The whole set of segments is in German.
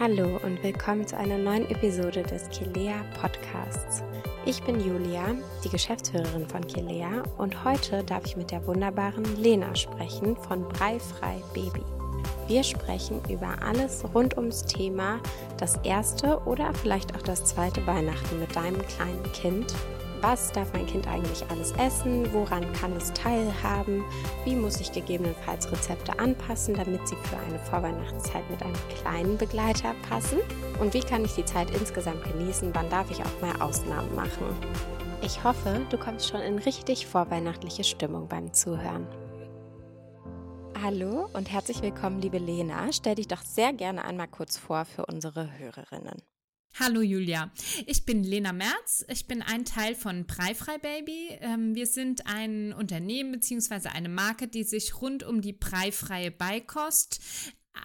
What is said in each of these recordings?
Hallo und willkommen zu einer neuen Episode des Kilea Podcasts. Ich bin Julia, die Geschäftsführerin von Kilea und heute darf ich mit der wunderbaren Lena sprechen von Breifrei Baby. Wir sprechen über alles rund ums Thema das erste oder vielleicht auch das zweite Weihnachten mit deinem kleinen Kind was darf mein Kind eigentlich alles essen? Woran kann es teilhaben? Wie muss ich gegebenenfalls Rezepte anpassen, damit sie für eine Vorweihnachtszeit mit einem kleinen Begleiter passen? Und wie kann ich die Zeit insgesamt genießen? Wann darf ich auch mehr Ausnahmen machen? Ich hoffe, du kommst schon in richtig vorweihnachtliche Stimmung beim Zuhören. Hallo und herzlich willkommen, liebe Lena. Stell dich doch sehr gerne einmal kurz vor für unsere Hörerinnen. Hallo Julia, ich bin Lena Merz, ich bin ein Teil von Breifrei Baby. Ähm, wir sind ein Unternehmen bzw. eine Marke, die sich rund um die breifreie Beikost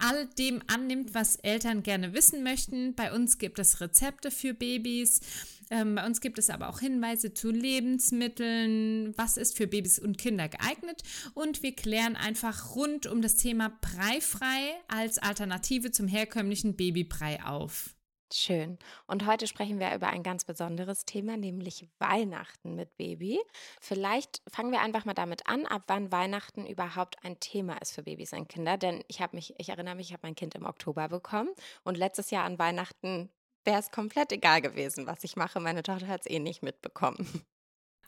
all dem annimmt, was Eltern gerne wissen möchten. Bei uns gibt es Rezepte für Babys. Ähm, bei uns gibt es aber auch Hinweise zu Lebensmitteln, was ist für Babys und Kinder geeignet. Und wir klären einfach rund um das Thema Breifrei als Alternative zum herkömmlichen Babybrei auf. Schön. Und heute sprechen wir über ein ganz besonderes Thema, nämlich Weihnachten mit Baby. Vielleicht fangen wir einfach mal damit an, ab wann Weihnachten überhaupt ein Thema ist für Babys und Kinder. Denn ich habe mich, ich erinnere mich, ich habe mein Kind im Oktober bekommen und letztes Jahr an Weihnachten wäre es komplett egal gewesen, was ich mache. Meine Tochter hat es eh nicht mitbekommen.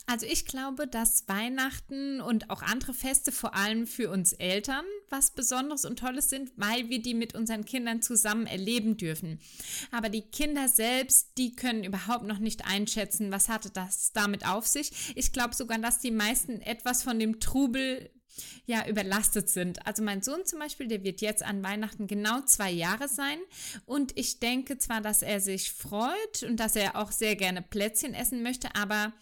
Also ich glaube, dass Weihnachten und auch andere Feste vor allem für uns Eltern was Besonderes und Tolles sind, weil wir die mit unseren Kindern zusammen erleben dürfen. Aber die Kinder selbst, die können überhaupt noch nicht einschätzen, was hatte das damit auf sich. Ich glaube sogar, dass die meisten etwas von dem Trubel ja, überlastet sind. Also mein Sohn zum Beispiel, der wird jetzt an Weihnachten genau zwei Jahre sein. Und ich denke zwar, dass er sich freut und dass er auch sehr gerne Plätzchen essen möchte, aber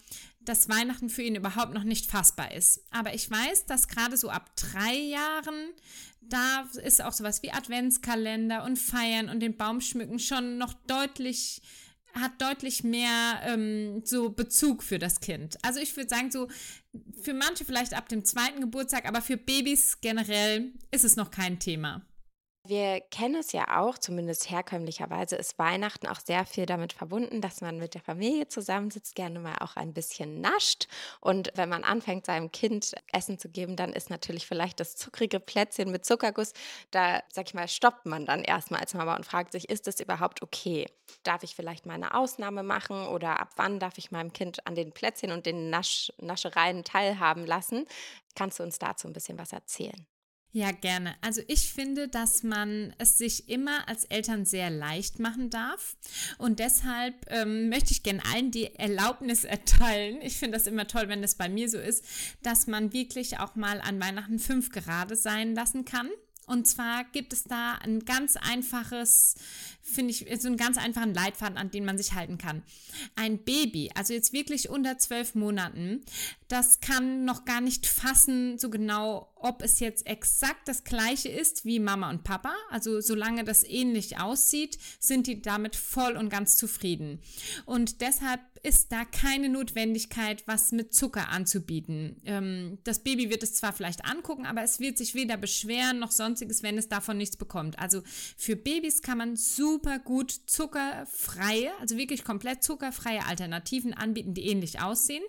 dass Weihnachten für ihn überhaupt noch nicht fassbar ist. Aber ich weiß, dass gerade so ab drei Jahren, da ist auch sowas wie Adventskalender und Feiern und den Baum schmücken schon noch deutlich hat deutlich mehr ähm, so Bezug für das Kind. Also ich würde sagen, so für manche vielleicht ab dem zweiten Geburtstag, aber für Babys generell ist es noch kein Thema. Wir kennen es ja auch, zumindest herkömmlicherweise ist Weihnachten auch sehr viel damit verbunden, dass man mit der Familie zusammensitzt, gerne mal auch ein bisschen nascht. Und wenn man anfängt, seinem Kind Essen zu geben, dann ist natürlich vielleicht das zuckrige Plätzchen mit Zuckerguss, da, sag ich mal, stoppt man dann erstmal als Mama und fragt sich, ist das überhaupt okay? Darf ich vielleicht mal eine Ausnahme machen oder ab wann darf ich meinem Kind an den Plätzchen und den Nasch Naschereien teilhaben lassen? Kannst du uns dazu ein bisschen was erzählen? Ja, gerne. Also ich finde, dass man es sich immer als Eltern sehr leicht machen darf. Und deshalb ähm, möchte ich gerne allen die Erlaubnis erteilen. Ich finde das immer toll, wenn das bei mir so ist, dass man wirklich auch mal an Weihnachten fünf gerade sein lassen kann. Und zwar gibt es da ein ganz einfaches, finde ich, so einen ganz einfachen Leitfaden, an den man sich halten kann. Ein Baby, also jetzt wirklich unter zwölf Monaten, das kann noch gar nicht fassen, so genau, ob es jetzt exakt das gleiche ist wie Mama und Papa. Also solange das ähnlich aussieht, sind die damit voll und ganz zufrieden. Und deshalb ist da keine Notwendigkeit, was mit Zucker anzubieten. Ähm, das Baby wird es zwar vielleicht angucken, aber es wird sich weder beschweren noch sonstiges, wenn es davon nichts bekommt. Also für Babys kann man super gut zuckerfreie, also wirklich komplett zuckerfreie Alternativen anbieten, die ähnlich aussehen.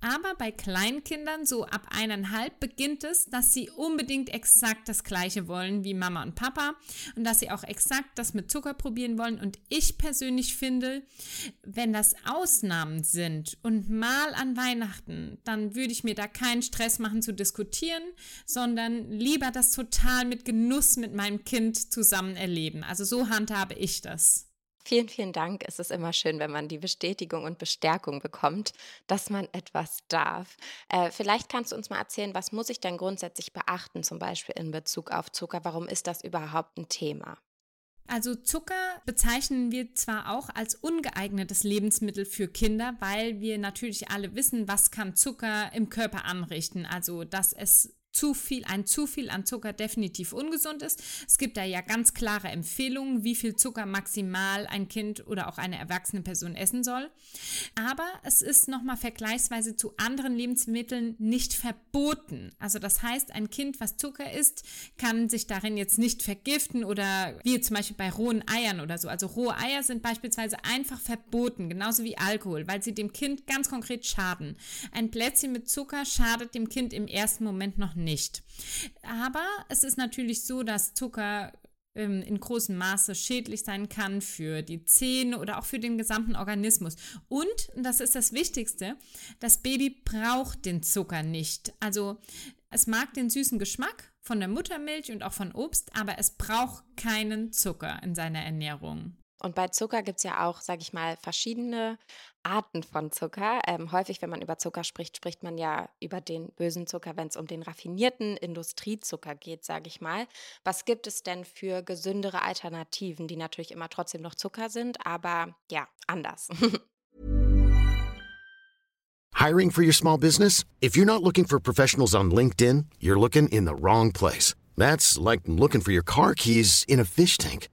Aber bei Kleinkindern, so ab eineinhalb, beginnt es, dass sie unbedingt exakt das Gleiche wollen wie Mama und Papa und dass sie auch exakt das mit Zucker probieren wollen. Und ich persönlich finde, wenn das Ausnahmen sind und mal an Weihnachten, dann würde ich mir da keinen Stress machen zu diskutieren, sondern lieber das total mit Genuss mit meinem Kind zusammen erleben. Also so handhabe ich das. Vielen, vielen Dank. Es ist immer schön, wenn man die Bestätigung und Bestärkung bekommt, dass man etwas darf. Äh, vielleicht kannst du uns mal erzählen, was muss ich denn grundsätzlich beachten, zum Beispiel in Bezug auf Zucker? Warum ist das überhaupt ein Thema? Also Zucker bezeichnen wir zwar auch als ungeeignetes Lebensmittel für Kinder, weil wir natürlich alle wissen, was kann Zucker im Körper anrichten. Also dass es zu viel, ein zu viel an Zucker definitiv ungesund ist. Es gibt da ja ganz klare Empfehlungen, wie viel Zucker maximal ein Kind oder auch eine erwachsene Person essen soll. Aber es ist nochmal vergleichsweise zu anderen Lebensmitteln nicht verboten. Also das heißt, ein Kind, was Zucker isst, kann sich darin jetzt nicht vergiften oder wie zum Beispiel bei rohen Eiern oder so. Also rohe Eier sind beispielsweise einfach verboten, genauso wie Alkohol, weil sie dem Kind ganz konkret schaden. Ein Plätzchen mit Zucker schadet dem Kind im ersten Moment noch nicht. Aber es ist natürlich so, dass Zucker ähm, in großem Maße schädlich sein kann für die Zähne oder auch für den gesamten Organismus. Und, das ist das Wichtigste, das Baby braucht den Zucker nicht. Also es mag den süßen Geschmack von der Muttermilch und auch von Obst, aber es braucht keinen Zucker in seiner Ernährung. Und bei Zucker gibt es ja auch, sage ich mal, verschiedene Arten von Zucker. Ähm, häufig, wenn man über Zucker spricht, spricht man ja über den bösen Zucker, wenn es um den raffinierten Industriezucker geht, sage ich mal. Was gibt es denn für gesündere Alternativen, die natürlich immer trotzdem noch Zucker sind, aber ja, anders? Hiring for your small business? If you're not looking for professionals on LinkedIn, you're looking in the wrong place. That's like looking for your car keys in a fish tank.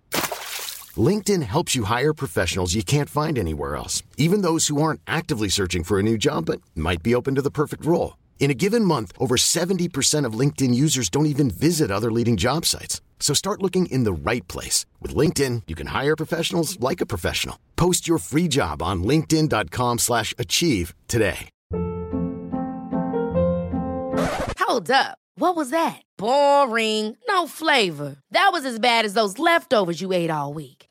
LinkedIn helps you hire professionals you can't find anywhere else, even those who aren't actively searching for a new job but might be open to the perfect role. In a given month, over 70% of LinkedIn users don't even visit other leading job sites. So start looking in the right place. With LinkedIn, you can hire professionals like a professional. Post your free job on linkedin.com slash achieve today. Hold up. What was that? Boring. No flavor. That was as bad as those leftovers you ate all week.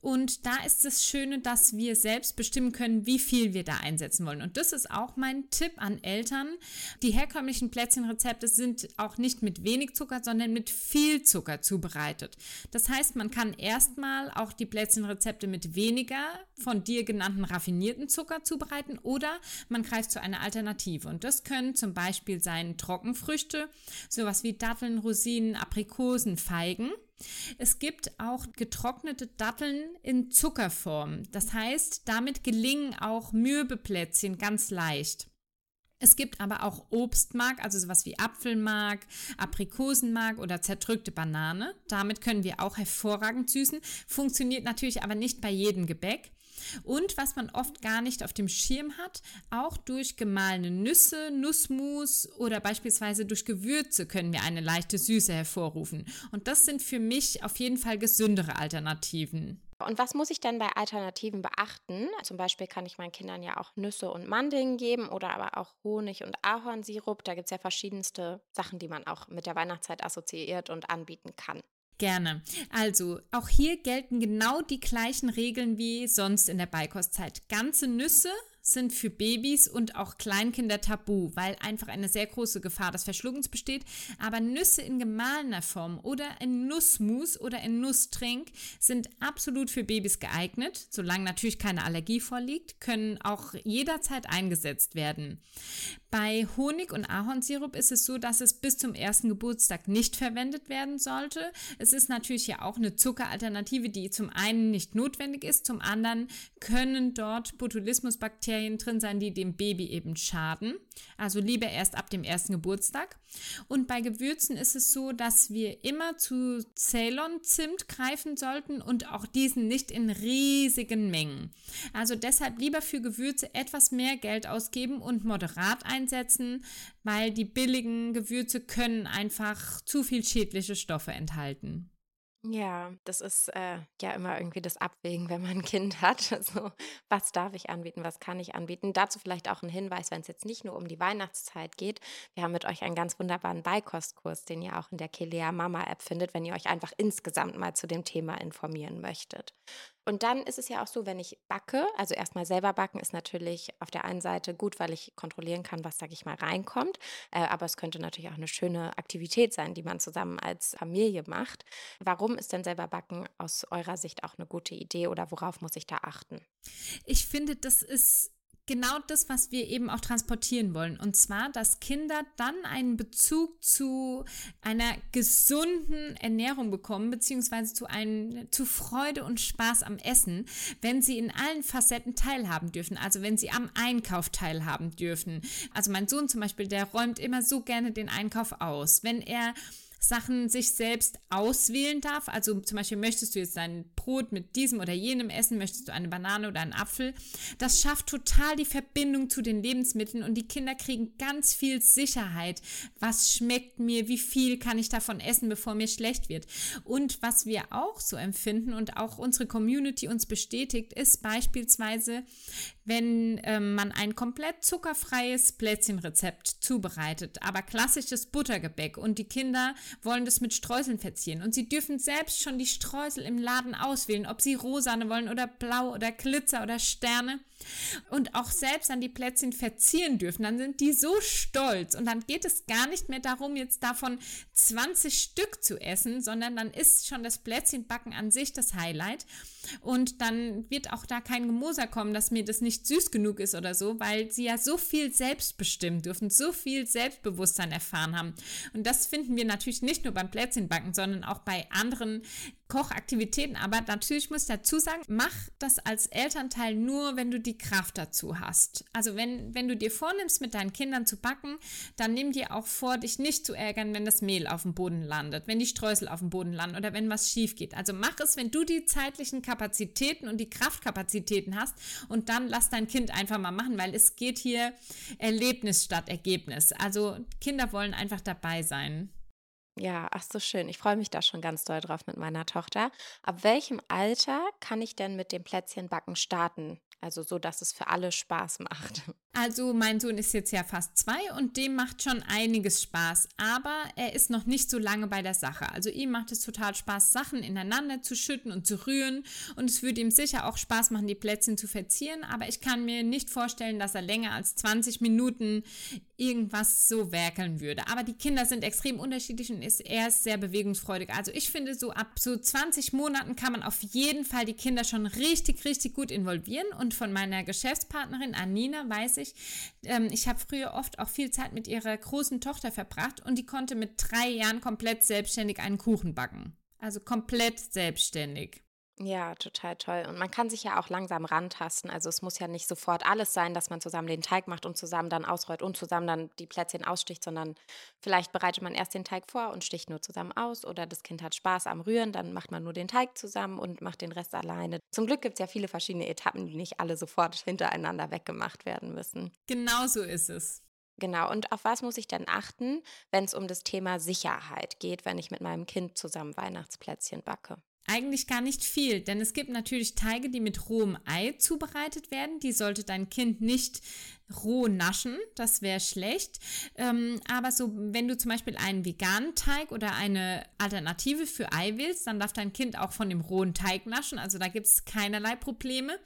Und da ist das Schöne, dass wir selbst bestimmen können, wie viel wir da einsetzen wollen. Und das ist auch mein Tipp an Eltern. Die herkömmlichen Plätzchenrezepte sind auch nicht mit wenig Zucker, sondern mit viel Zucker zubereitet. Das heißt, man kann erstmal auch die Plätzchenrezepte mit weniger von dir genannten raffinierten Zucker zubereiten oder man greift zu einer Alternative. Und das können zum Beispiel sein Trockenfrüchte, sowas wie Datteln, Rosinen, Aprikosen, Feigen. Es gibt auch getrocknete Datteln in Zuckerform. Das heißt, damit gelingen auch Mürbeplätzchen ganz leicht. Es gibt aber auch Obstmark, also sowas wie Apfelmark, Aprikosenmark oder zerdrückte Banane. Damit können wir auch hervorragend süßen. Funktioniert natürlich aber nicht bei jedem Gebäck. Und was man oft gar nicht auf dem Schirm hat, auch durch gemahlene Nüsse, Nussmus oder beispielsweise durch Gewürze können wir eine leichte Süße hervorrufen. Und das sind für mich auf jeden Fall gesündere Alternativen. Und was muss ich denn bei Alternativen beachten? Zum Beispiel kann ich meinen Kindern ja auch Nüsse und Mandeln geben oder aber auch Honig und Ahornsirup. Da gibt es ja verschiedenste Sachen, die man auch mit der Weihnachtszeit assoziiert und anbieten kann. Gerne. Also, auch hier gelten genau die gleichen Regeln wie sonst in der Beikostzeit. Ganze Nüsse sind für Babys und auch Kleinkinder tabu, weil einfach eine sehr große Gefahr des Verschluckens besteht. Aber Nüsse in gemahlener Form oder in Nussmus oder in Nusstrink sind absolut für Babys geeignet. Solange natürlich keine Allergie vorliegt, können auch jederzeit eingesetzt werden. Bei Honig und Ahornsirup ist es so, dass es bis zum ersten Geburtstag nicht verwendet werden sollte. Es ist natürlich ja auch eine Zuckeralternative, die zum einen nicht notwendig ist, zum anderen können dort Botulismusbakterien drin sein, die dem Baby eben schaden. Also lieber erst ab dem ersten Geburtstag. Und bei Gewürzen ist es so, dass wir immer zu Ceylon-Zimt greifen sollten und auch diesen nicht in riesigen Mengen. Also deshalb lieber für Gewürze etwas mehr Geld ausgeben und moderat einsetzen, weil die billigen Gewürze können einfach zu viel schädliche Stoffe enthalten. Ja, das ist äh, ja immer irgendwie das Abwägen, wenn man ein Kind hat. Also, was darf ich anbieten, was kann ich anbieten? Dazu vielleicht auch ein Hinweis, wenn es jetzt nicht nur um die Weihnachtszeit geht. Wir haben mit euch einen ganz wunderbaren Beikostkurs, den ihr auch in der Kelea Mama App findet, wenn ihr euch einfach insgesamt mal zu dem Thema informieren möchtet. Und dann ist es ja auch so, wenn ich backe, also erstmal selber backen ist natürlich auf der einen Seite gut, weil ich kontrollieren kann, was, sag ich mal, reinkommt. Äh, aber es könnte natürlich auch eine schöne Aktivität sein, die man zusammen als Familie macht. Warum ist denn selber backen aus eurer Sicht auch eine gute Idee oder worauf muss ich da achten? Ich finde, das ist genau das, was wir eben auch transportieren wollen. Und zwar, dass Kinder dann einen Bezug zu einer gesunden Ernährung bekommen, beziehungsweise zu, einem, zu Freude und Spaß am Essen, wenn sie in allen Facetten teilhaben dürfen. Also wenn sie am Einkauf teilhaben dürfen. Also mein Sohn zum Beispiel, der räumt immer so gerne den Einkauf aus. Wenn er Sachen sich selbst auswählen darf. Also zum Beispiel möchtest du jetzt dein Brot mit diesem oder jenem essen, möchtest du eine Banane oder einen Apfel. Das schafft total die Verbindung zu den Lebensmitteln und die Kinder kriegen ganz viel Sicherheit. Was schmeckt mir? Wie viel kann ich davon essen, bevor mir schlecht wird? Und was wir auch so empfinden und auch unsere Community uns bestätigt, ist beispielsweise, wenn ähm, man ein komplett zuckerfreies Plätzchenrezept zubereitet, aber klassisches Buttergebäck und die Kinder wollen das mit Streuseln verzieren und sie dürfen selbst schon die Streusel im Laden auswählen, ob sie rosane wollen oder blau oder Glitzer oder Sterne und auch selbst an die Plätzchen verzieren dürfen, dann sind die so stolz und dann geht es gar nicht mehr darum, jetzt davon 20 Stück zu essen, sondern dann ist schon das Plätzchenbacken an sich das Highlight und dann wird auch da kein Gemoser kommen, dass mir das nicht süß genug ist oder so, weil sie ja so viel selbst bestimmen dürfen, so viel Selbstbewusstsein erfahren haben. Und das finden wir natürlich nicht nur beim Plätzchenbacken, sondern auch bei anderen Kochaktivitäten. Aber natürlich muss ich dazu sagen, mach das als Elternteil nur, wenn du die Kraft dazu hast. Also wenn, wenn du dir vornimmst, mit deinen Kindern zu backen, dann nimm dir auch vor, dich nicht zu ärgern, wenn das Mehl auf dem Boden landet, wenn die Streusel auf dem Boden landen oder wenn was schief geht. Also mach es, wenn du die zeitlichen Kapazitäten und die Kraftkapazitäten hast und dann lass dein Kind einfach mal machen, weil es geht hier Erlebnis statt Ergebnis. Also Kinder wollen einfach dabei sein. Ja, ach so schön. Ich freue mich da schon ganz doll drauf mit meiner Tochter. Ab welchem Alter kann ich denn mit dem Plätzchenbacken starten? Also so, dass es für alle Spaß macht. Also mein Sohn ist jetzt ja fast zwei und dem macht schon einiges Spaß, aber er ist noch nicht so lange bei der Sache. Also ihm macht es total Spaß, Sachen ineinander zu schütten und zu rühren und es würde ihm sicher auch Spaß machen, die Plätzchen zu verzieren, aber ich kann mir nicht vorstellen, dass er länger als 20 Minuten irgendwas so werkeln würde. Aber die Kinder sind extrem unterschiedlich und ist, er ist sehr bewegungsfreudig. Also ich finde, so ab so 20 Monaten kann man auf jeden Fall die Kinder schon richtig, richtig gut involvieren und von meiner Geschäftspartnerin Anina weiß ich, ähm, ich habe früher oft auch viel Zeit mit ihrer großen Tochter verbracht und die konnte mit drei Jahren komplett selbstständig einen Kuchen backen. Also komplett selbstständig. Ja, total toll. Und man kann sich ja auch langsam rantasten. Also es muss ja nicht sofort alles sein, dass man zusammen den Teig macht und zusammen dann ausrollt und zusammen dann die Plätzchen aussticht, sondern vielleicht bereitet man erst den Teig vor und sticht nur zusammen aus oder das Kind hat Spaß am Rühren, dann macht man nur den Teig zusammen und macht den Rest alleine. Zum Glück gibt es ja viele verschiedene Etappen, die nicht alle sofort hintereinander weggemacht werden müssen. Genau so ist es. Genau, und auf was muss ich dann achten, wenn es um das Thema Sicherheit geht, wenn ich mit meinem Kind zusammen Weihnachtsplätzchen backe? Eigentlich gar nicht viel, denn es gibt natürlich Teige, die mit rohem Ei zubereitet werden. Die sollte dein Kind nicht roh naschen, das wäre schlecht. Ähm, aber so, wenn du zum Beispiel einen veganen Teig oder eine Alternative für Ei willst, dann darf dein Kind auch von dem rohen Teig naschen. Also da gibt es keinerlei Probleme.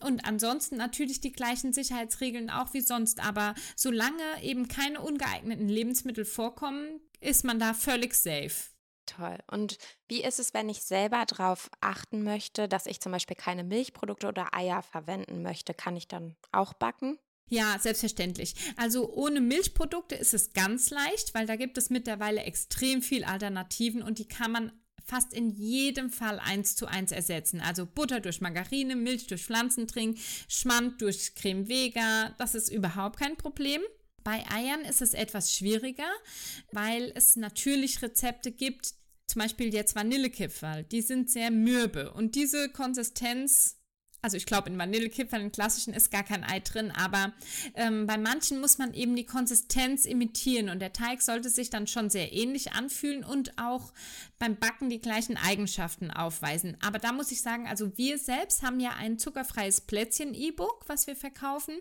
Und ansonsten natürlich die gleichen Sicherheitsregeln auch wie sonst. Aber solange eben keine ungeeigneten Lebensmittel vorkommen, ist man da völlig safe. Toll. Und wie ist es, wenn ich selber darauf achten möchte, dass ich zum Beispiel keine Milchprodukte oder Eier verwenden möchte? Kann ich dann auch backen? Ja, selbstverständlich. Also ohne Milchprodukte ist es ganz leicht, weil da gibt es mittlerweile extrem viel Alternativen und die kann man fast in jedem Fall eins zu eins ersetzen. Also Butter durch Margarine, Milch durch Pflanzentrink, Schmand durch Creme Vega, das ist überhaupt kein Problem. Bei Eiern ist es etwas schwieriger, weil es natürlich Rezepte gibt, zum Beispiel jetzt Vanillekipferl, die sind sehr mürbe. Und diese Konsistenz Also ich glaube, in Vanillekipferl, den klassischen, ist gar kein Ei drin, aber ähm, bei manchen muss man eben die Konsistenz imitieren und der Teig sollte sich dann schon sehr ähnlich anfühlen und auch beim Backen die gleichen Eigenschaften aufweisen. Aber da muss ich sagen, also wir selbst haben ja ein zuckerfreies Plätzchen-E-Book, was wir verkaufen.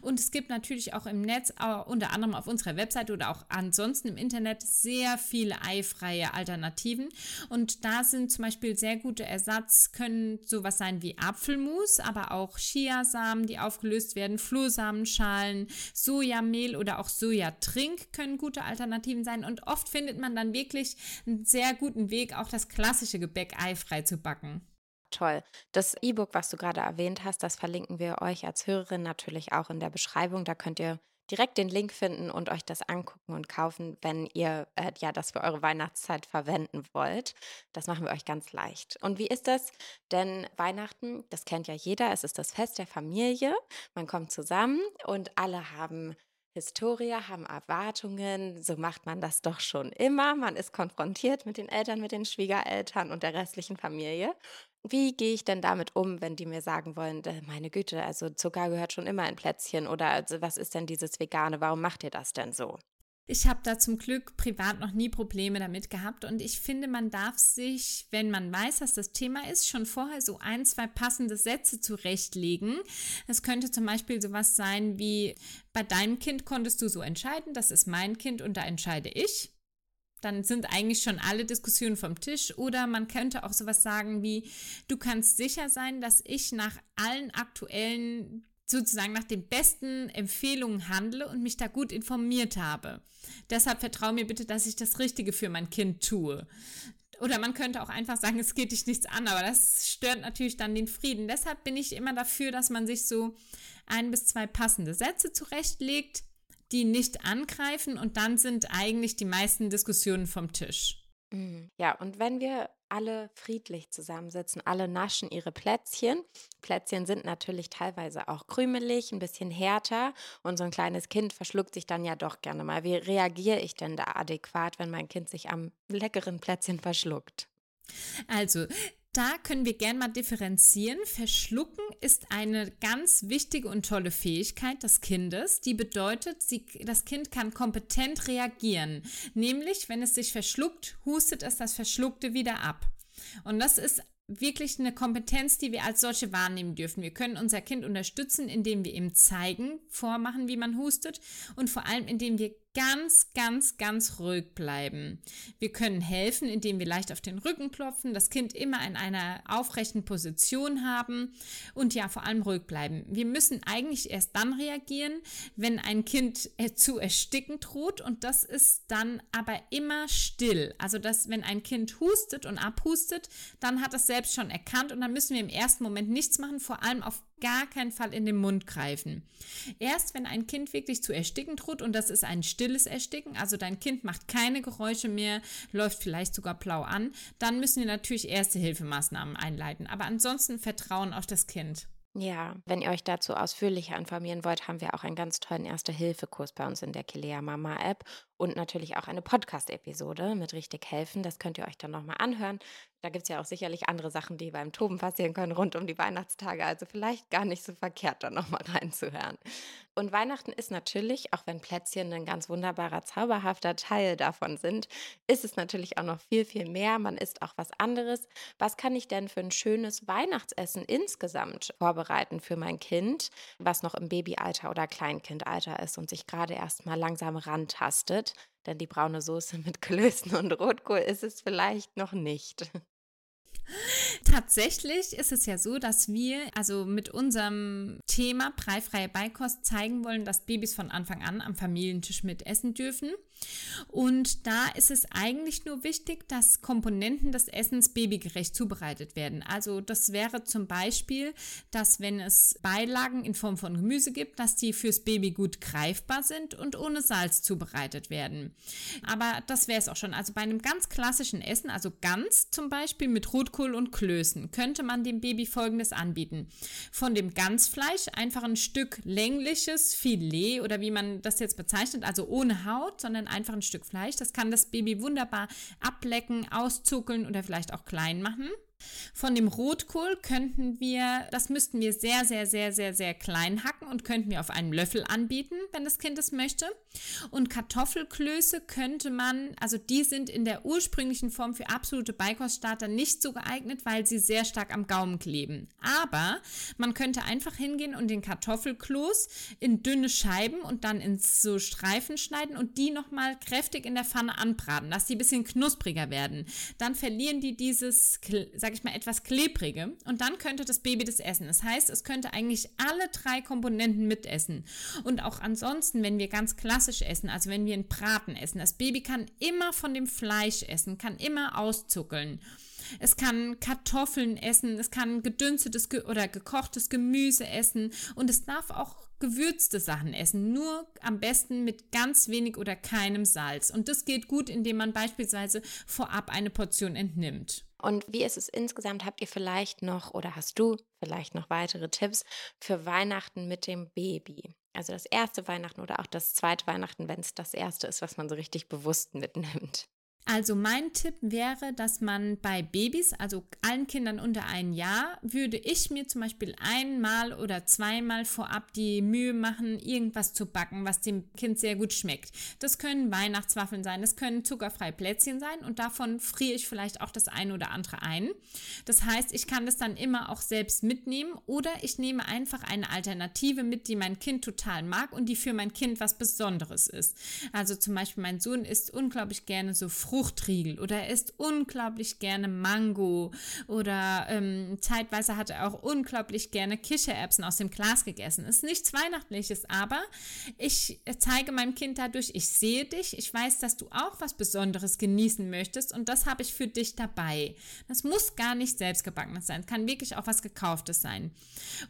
Und es gibt natürlich auch im Netz, unter anderem auf unserer Webseite oder auch ansonsten im Internet, sehr viele eifreie Alternativen. Und da sind zum Beispiel sehr gute Ersatz, können sowas sein wie Apfelmus, Nuss, aber auch Chiasamen, die aufgelöst werden, Flohsamenschalen, Sojamehl oder auch Sojatrink können gute Alternativen sein. Und oft findet man dann wirklich einen sehr guten Weg, auch das klassische Gebäck eifrei zu backen. Toll. Das E-Book, was du gerade erwähnt hast, das verlinken wir euch als Hörerin natürlich auch in der Beschreibung. Da könnt ihr direkt den Link finden und euch das angucken und kaufen, wenn ihr äh, ja das für eure Weihnachtszeit verwenden wollt. Das machen wir euch ganz leicht. Und wie ist das? Denn Weihnachten, das kennt ja jeder, es ist das Fest der Familie. Man kommt zusammen und alle haben Historie, haben Erwartungen. So macht man das doch schon immer. Man ist konfrontiert mit den Eltern, mit den Schwiegereltern und der restlichen Familie. Wie gehe ich denn damit um, wenn die mir sagen wollen, äh, meine Güte, also Zucker gehört schon immer in Plätzchen oder also was ist denn dieses Vegane, warum macht ihr das denn so? Ich habe da zum Glück privat noch nie Probleme damit gehabt und ich finde, man darf sich, wenn man weiß, dass das Thema ist, schon vorher so ein, zwei passende Sätze zurechtlegen. Es könnte zum Beispiel sowas sein wie, bei deinem Kind konntest du so entscheiden, das ist mein Kind und da entscheide ich dann sind eigentlich schon alle Diskussionen vom Tisch. Oder man könnte auch sowas sagen wie, du kannst sicher sein, dass ich nach allen aktuellen, sozusagen nach den besten Empfehlungen handle und mich da gut informiert habe. Deshalb vertraue mir bitte, dass ich das Richtige für mein Kind tue. Oder man könnte auch einfach sagen, es geht dich nichts an, aber das stört natürlich dann den Frieden. Deshalb bin ich immer dafür, dass man sich so ein bis zwei passende Sätze zurechtlegt die nicht angreifen und dann sind eigentlich die meisten Diskussionen vom Tisch. Mhm. Ja, und wenn wir alle friedlich zusammensitzen, alle naschen ihre Plätzchen. Plätzchen sind natürlich teilweise auch krümelig, ein bisschen härter und so ein kleines Kind verschluckt sich dann ja doch gerne mal. Wie reagiere ich denn da adäquat, wenn mein Kind sich am leckeren Plätzchen verschluckt? Also, da können wir gern mal differenzieren. Verschlucken ist eine ganz wichtige und tolle Fähigkeit des Kindes. Die bedeutet, sie, das Kind kann kompetent reagieren. Nämlich, wenn es sich verschluckt, hustet es das Verschluckte wieder ab. Und das ist wirklich eine Kompetenz, die wir als solche wahrnehmen dürfen. Wir können unser Kind unterstützen, indem wir ihm zeigen, vormachen, wie man hustet und vor allem, indem wir ganz, ganz, ganz ruhig bleiben. Wir können helfen, indem wir leicht auf den Rücken klopfen, das Kind immer in einer aufrechten Position haben und ja, vor allem ruhig bleiben. Wir müssen eigentlich erst dann reagieren, wenn ein Kind zu ersticken droht und das ist dann aber immer still. Also, dass wenn ein Kind hustet und abhustet, dann hat es selbst schon erkannt und dann müssen wir im ersten Moment nichts machen, vor allem auf gar keinen Fall in den Mund greifen. Erst wenn ein Kind wirklich zu ersticken droht, und das ist ein stilles Ersticken, also dein Kind macht keine Geräusche mehr, läuft vielleicht sogar blau an, dann müssen wir natürlich erste Hilfemaßnahmen einleiten. Aber ansonsten Vertrauen auf das Kind. Ja, wenn ihr euch dazu ausführlicher informieren wollt, haben wir auch einen ganz tollen Erste-Hilfe-Kurs bei uns in der Kilea Mama App und natürlich auch eine Podcast-Episode mit richtig helfen. Das könnt ihr euch dann nochmal anhören. Da gibt es ja auch sicherlich andere Sachen, die beim Toben passieren können rund um die Weihnachtstage. Also vielleicht gar nicht so verkehrt, da nochmal reinzuhören. Und Weihnachten ist natürlich, auch wenn Plätzchen ein ganz wunderbarer, zauberhafter Teil davon sind, ist es natürlich auch noch viel, viel mehr. Man isst auch was anderes. Was kann ich denn für ein schönes Weihnachtsessen insgesamt vorbereiten für mein Kind, was noch im Babyalter oder Kleinkindalter ist und sich gerade erst mal langsam rantastet? Denn die braune Soße mit Klößen und Rotkohl ist es vielleicht noch nicht. Tatsächlich ist es ja so, dass wir also mit unserem Thema preifreie Beikost zeigen wollen, dass Babys von Anfang an am Familientisch mitessen dürfen. Und da ist es eigentlich nur wichtig, dass Komponenten des Essens babygerecht zubereitet werden. Also das wäre zum Beispiel, dass wenn es Beilagen in Form von Gemüse gibt, dass die fürs Baby gut greifbar sind und ohne Salz zubereitet werden. Aber das wäre es auch schon. Also bei einem ganz klassischen Essen, also ganz zum Beispiel mit Rotkohl und Klößen, könnte man dem Baby Folgendes anbieten. Von dem Ganzfleisch einfach ein Stück längliches Filet oder wie man das jetzt bezeichnet, also ohne Haut, sondern einfach ein Stück Fleisch. Das kann das Baby wunderbar ablecken, auszuckeln oder vielleicht auch klein machen. Von dem Rotkohl könnten wir, das müssten wir sehr, sehr, sehr, sehr, sehr klein hacken und könnten wir auf einem Löffel anbieten, wenn das Kind es möchte. Und Kartoffelklöße könnte man, also die sind in der ursprünglichen Form für absolute Beikoststarter nicht so geeignet, weil sie sehr stark am Gaumen kleben. Aber man könnte einfach hingehen und den Kartoffelkloß in dünne Scheiben und dann in so Streifen schneiden und die nochmal kräftig in der Pfanne anbraten, dass die ein bisschen knuspriger werden. Dann verlieren die dieses, sag ich mal, etwas klebrige und dann könnte das Baby das essen. Das heißt, es könnte eigentlich alle drei Komponenten mitessen. Und auch ansonsten, wenn wir ganz klassisch essen, also wenn wir einen Braten essen, das Baby kann immer von dem Fleisch essen, kann immer auszuckeln. Es kann Kartoffeln essen, es kann gedünstetes oder gekochtes Gemüse essen und es darf auch gewürzte Sachen essen, nur am besten mit ganz wenig oder keinem Salz. Und das geht gut, indem man beispielsweise vorab eine Portion entnimmt. Und wie ist es insgesamt? Habt ihr vielleicht noch oder hast du vielleicht noch weitere Tipps für Weihnachten mit dem Baby? Also das erste Weihnachten oder auch das zweite Weihnachten, wenn es das erste ist, was man so richtig bewusst mitnimmt. Also mein Tipp wäre, dass man bei Babys, also allen Kindern unter ein Jahr, würde ich mir zum Beispiel einmal oder zweimal vorab die Mühe machen, irgendwas zu backen, was dem Kind sehr gut schmeckt. Das können Weihnachtswaffeln sein, das können zuckerfreie Plätzchen sein und davon friere ich vielleicht auch das eine oder andere ein. Das heißt, ich kann das dann immer auch selbst mitnehmen oder ich nehme einfach eine Alternative mit, die mein Kind total mag und die für mein Kind was Besonderes ist. Also zum Beispiel mein Sohn isst unglaublich gerne so Fruchtriegel oder er isst unglaublich gerne Mango oder ähm, zeitweise hat er auch unglaublich gerne Kichererbsen aus dem Glas gegessen. Ist nichts Weihnachtliches, aber ich zeige meinem Kind dadurch, ich sehe dich, ich weiß, dass du auch was Besonderes genießen möchtest und das habe ich für dich dabei. Das muss gar nicht selbstgebackenes sein, kann wirklich auch was gekauftes sein.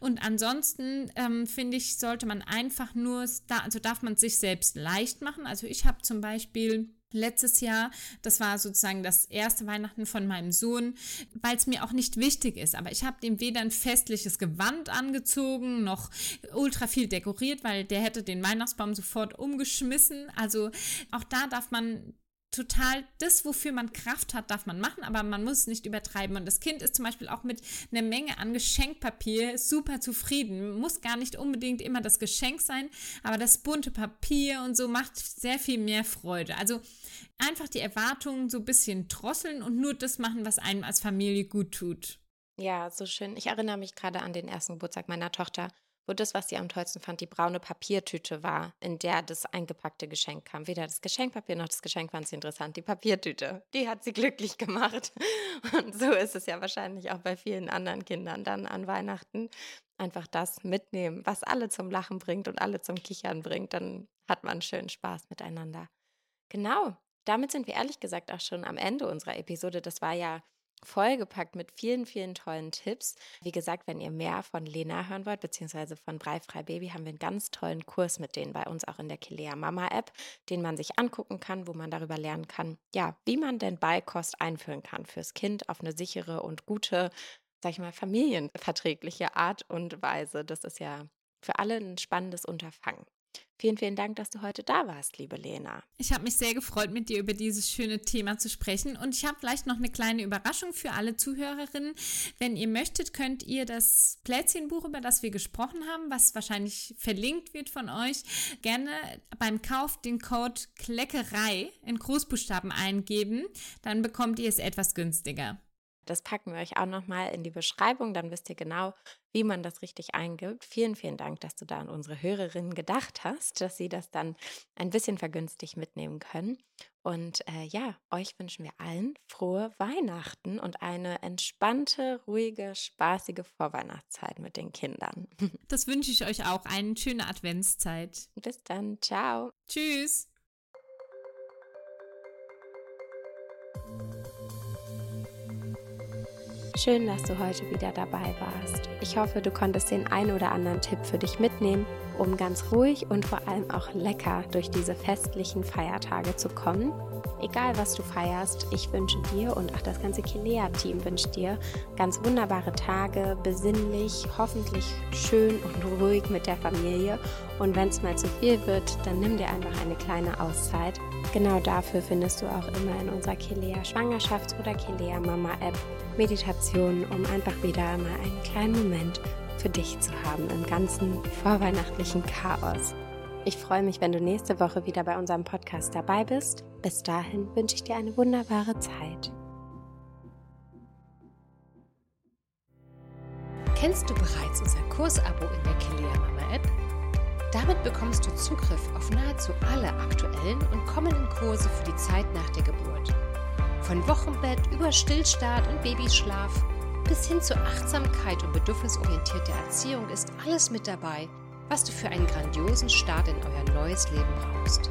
Und ansonsten ähm, finde ich, sollte man einfach nur, also darf man sich selbst leicht machen. Also ich habe zum Beispiel letztes Jahr. Das war sozusagen das erste Weihnachten von meinem Sohn, weil es mir auch nicht wichtig ist. Aber ich habe dem weder ein festliches Gewand angezogen, noch ultra viel dekoriert, weil der hätte den Weihnachtsbaum sofort umgeschmissen. Also auch da darf man total das, wofür man Kraft hat, darf man machen, aber man muss es nicht übertreiben. Und das Kind ist zum Beispiel auch mit einer Menge an Geschenkpapier super zufrieden. Muss gar nicht unbedingt immer das Geschenk sein, aber das bunte Papier und so macht sehr viel mehr Freude. Also einfach die Erwartungen so ein bisschen drosseln und nur das machen, was einem als Familie gut tut. Ja, so schön. Ich erinnere mich gerade an den ersten Geburtstag meiner Tochter wo das, was sie am tollsten fand, die braune Papiertüte war, in der das eingepackte Geschenk kam. Weder das Geschenkpapier noch das Geschenk fand sie interessant. Die Papiertüte, die hat sie glücklich gemacht. Und so ist es ja wahrscheinlich auch bei vielen anderen Kindern dann an Weihnachten. Einfach das mitnehmen, was alle zum Lachen bringt und alle zum Kichern bringt. Dann hat man schönen Spaß miteinander. Genau. Damit sind wir ehrlich gesagt auch schon am Ende unserer Episode. Das war ja vollgepackt mit vielen, vielen tollen Tipps. Wie gesagt, wenn ihr mehr von Lena hören wollt, beziehungsweise von Breifrei Baby, haben wir einen ganz tollen Kurs mit denen bei uns auch in der Kilea Mama App, den man sich angucken kann, wo man darüber lernen kann, ja, wie man denn Beikost einführen kann fürs Kind auf eine sichere und gute, sag ich mal, familienverträgliche Art und Weise. Das ist ja für alle ein spannendes Unterfangen. Vielen, vielen Dank, dass du heute da warst, liebe Lena. Ich habe mich sehr gefreut, mit dir über dieses schöne Thema zu sprechen. Und ich habe vielleicht noch eine kleine Überraschung für alle Zuhörerinnen. Wenn ihr möchtet, könnt ihr das Plätzchenbuch, über das wir gesprochen haben, was wahrscheinlich verlinkt wird von euch, gerne beim Kauf den Code Kleckerei in Großbuchstaben eingeben. Dann bekommt ihr es etwas günstiger. Das packen wir euch auch nochmal in die Beschreibung, dann wisst ihr genau, wie man das richtig eingibt. Vielen, vielen Dank, dass du da an unsere Hörerinnen gedacht hast, dass sie das dann ein bisschen vergünstigt mitnehmen können. Und äh, ja, euch wünschen wir allen frohe Weihnachten und eine entspannte, ruhige, spaßige Vorweihnachtszeit mit den Kindern. Das wünsche ich euch auch. Eine schöne Adventszeit. Bis dann. Ciao. Tschüss. Schön, dass du heute wieder dabei warst. Ich hoffe, du konntest den ein oder anderen Tipp für dich mitnehmen, um ganz ruhig und vor allem auch lecker durch diese festlichen Feiertage zu kommen. Egal was du feierst, ich wünsche dir und auch das ganze Kilea-Team wünscht dir ganz wunderbare Tage, besinnlich, hoffentlich schön und ruhig mit der Familie. Und wenn es mal zu viel wird, dann nimm dir einfach eine kleine Auszeit. Genau dafür findest du auch immer in unserer Kilea Schwangerschafts- oder Kilea Mama App Meditationen, um einfach wieder mal einen kleinen Moment für dich zu haben im ganzen vorweihnachtlichen Chaos. Ich freue mich, wenn du nächste Woche wieder bei unserem Podcast dabei bist. Bis dahin wünsche ich dir eine wunderbare Zeit. Kennst du bereits unser Kursabo in der Kilea Mama App? Damit bekommst du Zugriff auf nahezu alle aktuellen und kommenden Kurse für die Zeit nach der Geburt. Von Wochenbett über Stillstart und Babyschlaf bis hin zur Achtsamkeit und bedürfnisorientierter Erziehung ist alles mit dabei, was du für einen grandiosen Start in euer neues Leben brauchst.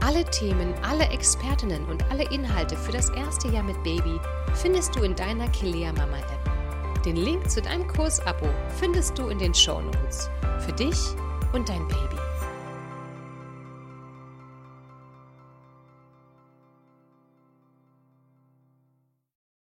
Alle Themen, alle Expertinnen und alle Inhalte für das erste Jahr mit Baby findest du in deiner Kilea Mama App. Den Link zu deinem Kursabo findest du in den Show Notes. Für dich und dein Baby.